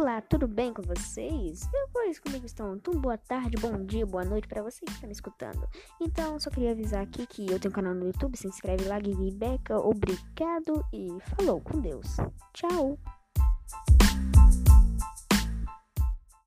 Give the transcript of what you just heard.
Olá, tudo bem com vocês? Depois comigo estão então boa tarde, bom dia, boa noite para vocês que estão me escutando. Então, só queria avisar aqui que eu tenho um canal no YouTube, se inscreve lá, Gui Beca, obrigado e falou com Deus. Tchau!